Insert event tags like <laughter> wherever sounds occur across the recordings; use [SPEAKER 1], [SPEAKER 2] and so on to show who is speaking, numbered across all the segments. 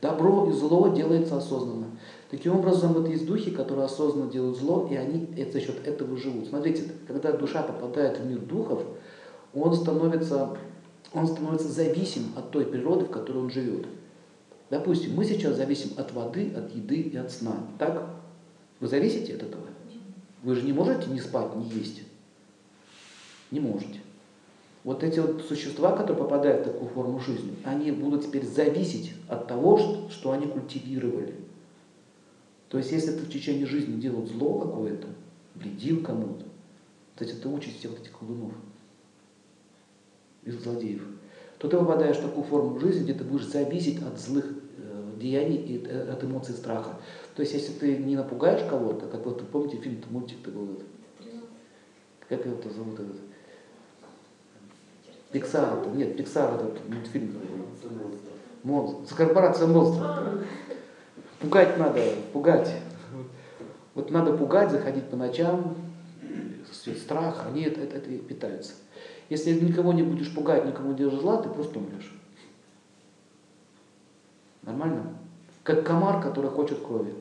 [SPEAKER 1] Добро и зло делается осознанно. Таким образом, вот есть духи, которые осознанно делают зло, и они за счет этого живут. Смотрите, когда душа попадает в мир духов, он становится, он становится зависим от той природы, в которой он живет. Допустим, мы сейчас зависим от воды, от еды и от сна. Так? Вы зависите от этого? Вы же не можете не спать, не есть. Не можете. Вот эти вот существа, которые попадают в такую форму жизни, они будут теперь зависеть от того, что, они культивировали. То есть, если ты в течение жизни делал зло какое-то, вредил кому-то, кстати, это участь всех этих колдунов, из злодеев, то ты попадаешь в такую форму жизни, где ты будешь зависеть от злых э, деяний и э, от эмоций страха. То есть, если ты не напугаешь кого-то, как вот, помните, фильм, мультик такой вот, как его -то зовут этот? Пиксар, нет, Пиксар этот мультфильм. Монстр. Корпорация монстров. Пугать надо, пугать. Вот надо пугать, заходить по ночам, страх, они это, это, это питаются. Если никого не будешь пугать, никому не делать зла, ты просто умрешь. Нормально? Как комар, который хочет крови.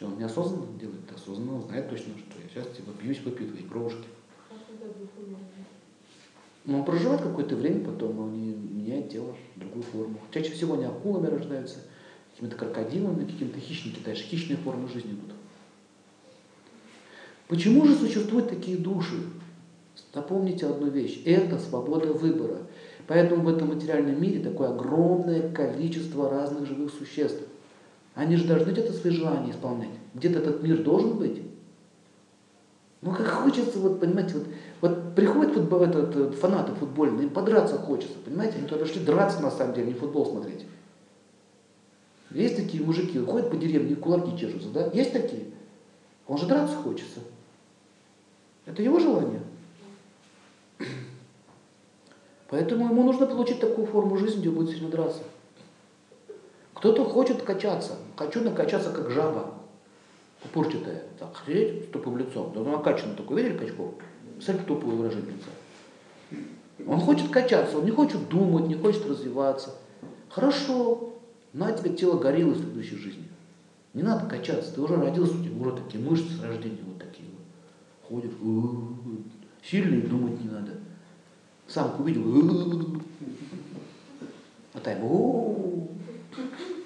[SPEAKER 1] Он неосознанно делает? Осознанно, знает точно, что я сейчас типа бьюсь, выпью твои кровушки. Но он проживает какое-то время, потом он меняет тело в другую форму. Чаще всего они акулами рождаются, какими-то крокодилами, какими-то хищники, дальше хищные формы жизни идут. Почему же существуют такие души? Напомните одну вещь. Это свобода выбора. Поэтому в этом материальном мире такое огромное количество разных живых существ. Они же должны где-то свои желания исполнять. Где-то этот мир должен быть. Ну как хочется, вот, понимаете, вот, вот приходят футбол, этот, э, фанаты футбольные, им подраться хочется, понимаете, они туда пришли драться на самом деле, не футбол смотреть. Есть такие мужики, ходят по деревне, кулаки чешутся, да? Есть такие? Он же драться хочется. Это его желание. Поэтому ему нужно получить такую форму жизни, где будет сильно драться. Кто-то хочет качаться. Хочу накачаться, как жаба пупырчатая, так, сидеть с тупым лицом. Да он накачанный такой, видели качков? Смотрите, тупое выражение лица. Он хочет качаться, он не хочет думать, не хочет развиваться. Хорошо, на тебе тело гориллы в следующей жизни. Не надо качаться, ты уже родился, у тебя уже такие мышцы с рождения вот такие вот. Ходят, сильные, думать не надо. Самку увидел, а там,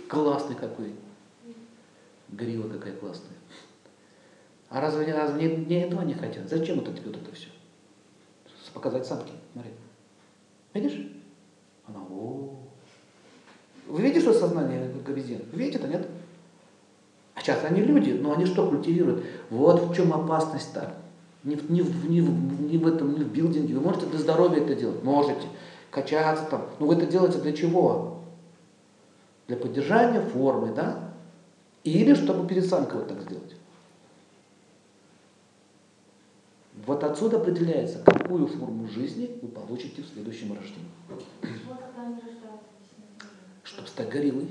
[SPEAKER 1] классный какой. Горилла какая классная. А разве, разве не, не этого не хотят? Зачем это тебе вот это все? Показать самки. Смотри. Видишь? Она, о, Вы видите, что сознание обезьян? Видите это, нет? А сейчас они люди, но они что культивируют? Вот в чем опасность-то. Не, в, не, в, не, в, не в этом, не в билдинге. Вы можете для здоровья это делать? Можете. Качаться там. Но вы это делаете для чего? Для поддержания формы, да? Или чтобы вот так сделать. Вот отсюда определяется, какую форму жизни вы получите в следующем рождении. Чтобы стать гориллой.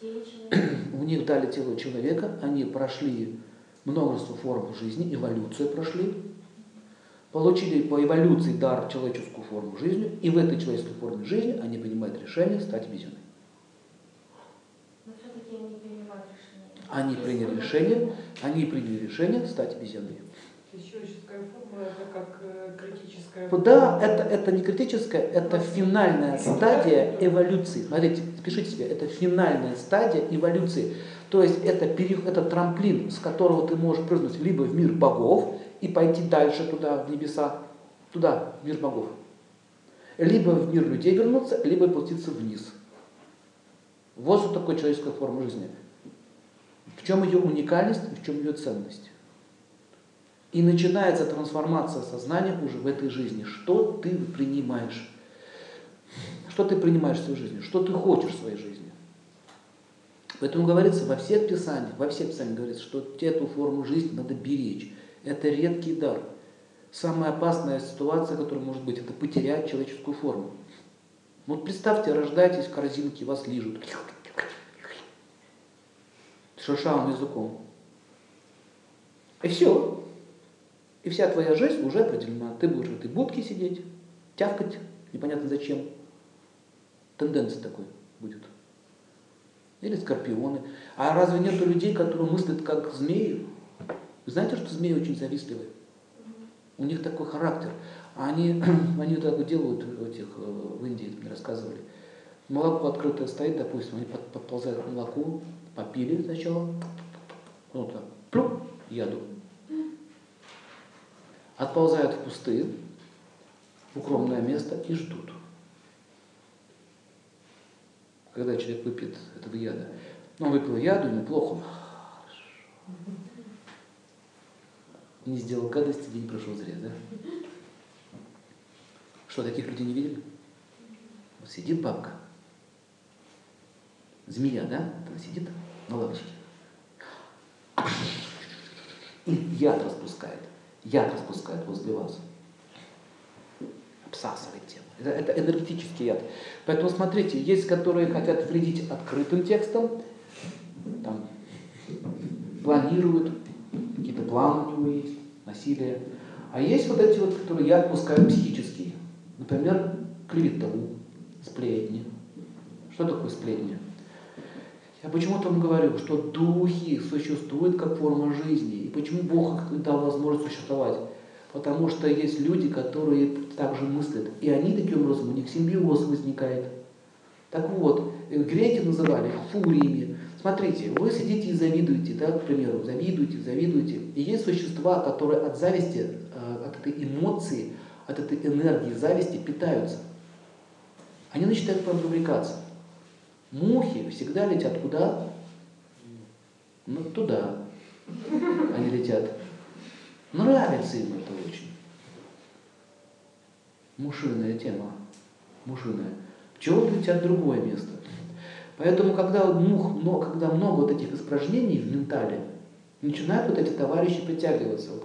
[SPEAKER 1] <clears throat> У них дали тело человека, они прошли множество форм жизни, эволюцию прошли, получили по эволюции дар человеческую форму жизни, и в этой человеческой форме жизни они принимают решение стать обезьяной. Они приняли решение, они приняли решение стать обезьяной.
[SPEAKER 2] Форма это как э,
[SPEAKER 1] Да, это, это не критическая, это финальная стадия эволюции. Смотрите, пишите себе, это финальная стадия эволюции. То есть это, пере, это трамплин, с которого ты можешь прыгнуть либо в мир богов и пойти дальше туда, в небеса, туда, в мир богов. Либо в мир людей вернуться, либо опуститься вниз. Вот что такое человеческая форма жизни. В чем ее уникальность и в чем ее ценность. И начинается трансформация сознания уже в этой жизни. Что ты принимаешь? Что ты принимаешь в своей жизни? Что ты хочешь в своей жизни? Поэтому говорится во всех писаниях, во всех писаниях говорится, что эту форму жизни надо беречь. Это редкий дар. Самая опасная ситуация, которая может быть, это потерять человеческую форму. Вот представьте, рождаетесь в корзинке, вас лижут. Шершавым языком. И все. И вся твоя жизнь уже определена. Ты будешь в этой будке сидеть, тявкать, непонятно зачем. Тенденция такой будет. Или скорпионы. А разве нет людей, которые мыслят как змеи? Вы знаете, что змеи очень завистливые? У них такой характер. Они, <clears throat> они так делают в, этих, э, в Индии, мне рассказывали. Молоко открытое стоит, допустим, они подползают к молоку, попили сначала, ну так, плюк, яду. Отползают в пустые, в укромное место и ждут. Когда человек выпьет этого яда, ну, он выпил яду, ему плохо, не сделал гадости, день прошел зря, да? Что, таких людей не видели? Вот сидит бабка, змея, да? Она сидит на лавочке. И яд распускает. Яд распускает возле вас. Обсасывает тело. Это, это энергетический яд. Поэтому смотрите, есть, которые хотят вредить открытым текстом, там, планируют, какие-то планы у него есть, насилие. А есть вот эти вот, которые я отпускаю психические. Например, клевету, сплетни. Что такое сплетни? Я почему-то вам говорю, что духи существуют как форма жизни. И почему Бог дал возможность существовать? Потому что есть люди, которые также мыслят. И они таким образом, у них симбиоз возникает. Так вот, греки называли фуриями. Смотрите, вы сидите и завидуете, да, к примеру, завидуете, завидуете. И есть существа, которые от зависти, э, от этой эмоции, от этой энергии зависти питаются. Они начинают вам привлекаться. Мухи всегда летят куда? Ну, туда. Они летят. Нравится им это очень. Мушиная тема. Мушиная. Пчелы летят в другое место. Поэтому, когда, мух, но, когда много вот этих испражнений в ментале, начинают вот эти товарищи притягиваться.